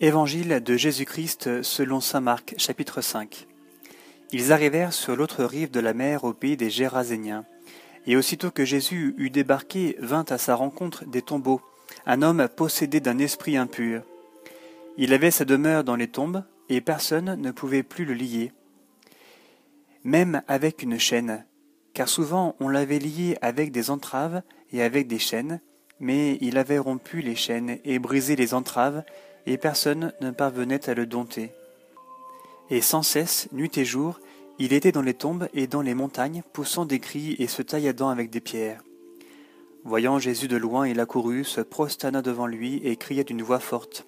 Évangile de Jésus-Christ selon saint Marc chapitre 5 Ils arrivèrent sur l'autre rive de la mer au pays des Géraséniens. Et aussitôt que Jésus eut débarqué, vint à sa rencontre des tombeaux, un homme possédé d'un esprit impur. Il avait sa demeure dans les tombes, et personne ne pouvait plus le lier, même avec une chaîne, car souvent on l'avait lié avec des entraves et avec des chaînes, mais il avait rompu les chaînes et brisé les entraves, et personne ne parvenait à le dompter. Et sans cesse, nuit et jour, il était dans les tombes et dans les montagnes, poussant des cris et se tailladant avec des pierres. Voyant Jésus de loin, il accourut, se prostana devant lui et cria d'une voix forte.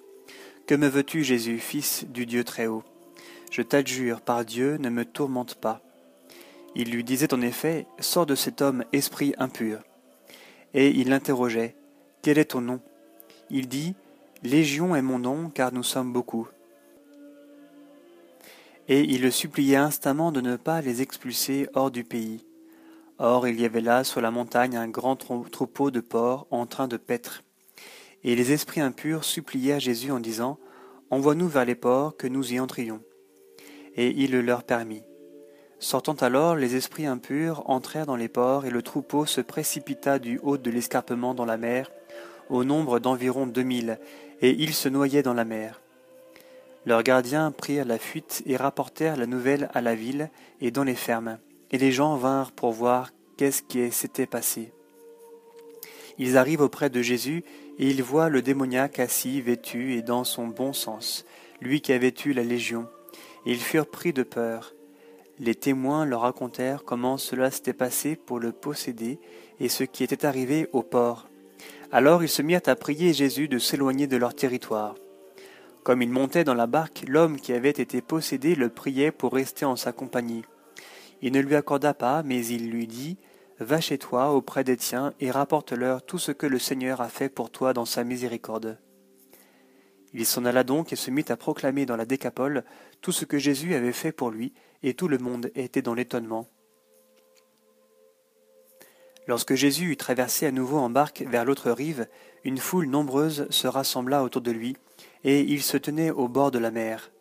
Que me veux-tu, Jésus, fils du Dieu très-haut? Je t'adjure, par Dieu, ne me tourmente pas. Il lui disait en effet, Sors de cet homme, esprit impur. Et il l'interrogeait, Quel est ton nom? Il dit, Légion est mon nom, car nous sommes beaucoup. Et il le suppliait instamment de ne pas les expulser hors du pays. Or il y avait là sur la montagne un grand troupeau de porcs en train de paître. Et les esprits impurs suppliaient Jésus en disant, Envoie-nous vers les porcs, que nous y entrions. Et il le leur permit. Sortant alors, les esprits impurs entrèrent dans les porcs, et le troupeau se précipita du haut de l'escarpement dans la mer, au nombre d'environ deux mille, et ils se noyaient dans la mer. Leurs gardiens prirent la fuite et rapportèrent la nouvelle à la ville et dans les fermes, et les gens vinrent pour voir qu'est-ce qui s'était passé. Ils arrivent auprès de Jésus, et ils voient le démoniaque assis, vêtu et dans son bon sens, lui qui avait eu la légion. Et ils furent pris de peur. Les témoins leur racontèrent comment cela s'était passé pour le posséder et ce qui était arrivé au port. Alors ils se mirent à prier Jésus de s'éloigner de leur territoire. Comme il montait dans la barque, l'homme qui avait été possédé le priait pour rester en sa compagnie. Il ne lui accorda pas, mais il lui dit Va chez toi auprès des tiens et rapporte-leur tout ce que le Seigneur a fait pour toi dans sa miséricorde. Il s'en alla donc et se mit à proclamer dans la décapole tout ce que Jésus avait fait pour lui, et tout le monde était dans l'étonnement. Lorsque Jésus eut traversé à nouveau en barque vers l'autre rive, une foule nombreuse se rassembla autour de lui, et il se tenait au bord de la mer.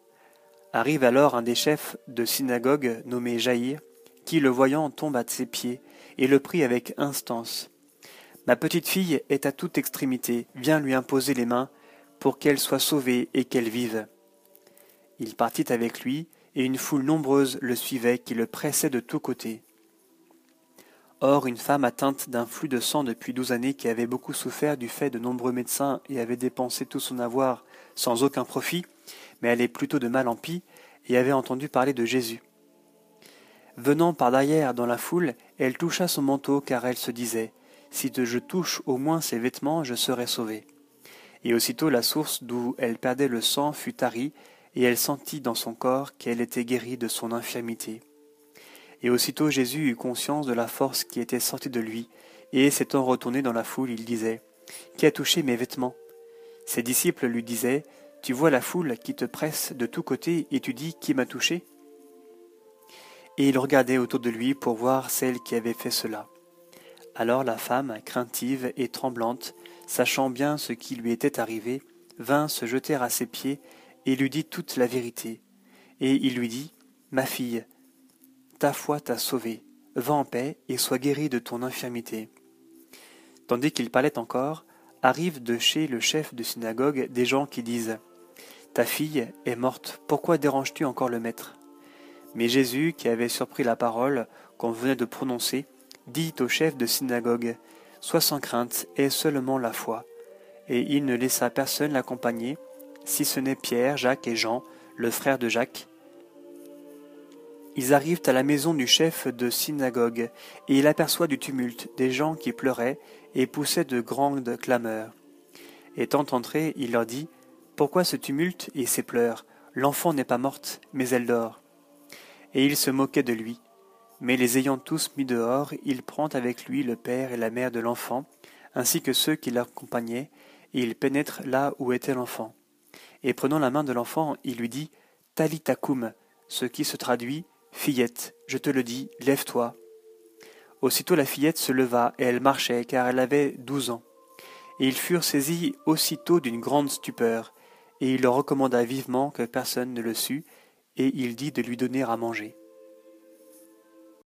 Arrive alors un des chefs de synagogue nommé Jaïr, qui, le voyant, tombe à ses pieds, et le prie avec instance. Ma petite fille est à toute extrémité, viens lui imposer les mains, pour qu'elle soit sauvée et qu'elle vive. Il partit avec lui, et une foule nombreuse le suivait qui le pressait de tous côtés. Or, une femme atteinte d'un flux de sang depuis douze années qui avait beaucoup souffert du fait de nombreux médecins et avait dépensé tout son avoir sans aucun profit, mais allait plutôt de mal en pis, et avait entendu parler de Jésus. Venant par derrière dans la foule, elle toucha son manteau car elle se disait Si je touche au moins ses vêtements, je serai sauvée. Et aussitôt la source d'où elle perdait le sang fut tarie, et elle sentit dans son corps qu'elle était guérie de son infirmité. Et aussitôt Jésus eut conscience de la force qui était sortie de lui, et s'étant retourné dans la foule, il disait Qui a touché mes vêtements? Ses disciples lui disaient Tu vois la foule qui te presse de tous côtés, et tu dis Qui m'a touché? Et il regardait autour de lui pour voir celle qui avait fait cela. Alors la femme, craintive et tremblante, sachant bien ce qui lui était arrivé, vint se jeter à ses pieds et lui dit toute la vérité. Et il lui dit Ma fille, ta foi t'a sauvée, va en paix et sois guérie de ton infirmité. Tandis qu'il parlait encore, arrivent de chez le chef de synagogue des gens qui disent Ta fille est morte, pourquoi déranges-tu encore le maître? Mais Jésus, qui avait surpris la parole qu'on venait de prononcer, dit au chef de synagogue Sois sans crainte, aie seulement la foi. Et il ne laissa personne l'accompagner, si ce n'est Pierre, Jacques et Jean, le frère de Jacques, ils arrivent à la maison du chef de synagogue, et il aperçoit du tumulte, des gens qui pleuraient et poussaient de grandes clameurs. Étant entré, il leur dit Pourquoi ce tumulte et ces pleurs? L'enfant n'est pas morte, mais elle dort. Et il se moquait de lui. Mais les ayant tous mis dehors, il prend avec lui le père et la mère de l'enfant, ainsi que ceux qui l'accompagnaient, et il pénètre là où était l'enfant. Et prenant la main de l'enfant, il lui dit Talitakum, ce qui se traduit Fillette, je te le dis, lève-toi. Aussitôt la fillette se leva, et elle marchait, car elle avait douze ans. Et ils furent saisis aussitôt d'une grande stupeur, et il leur recommanda vivement que personne ne le sût, et il dit de lui donner à manger.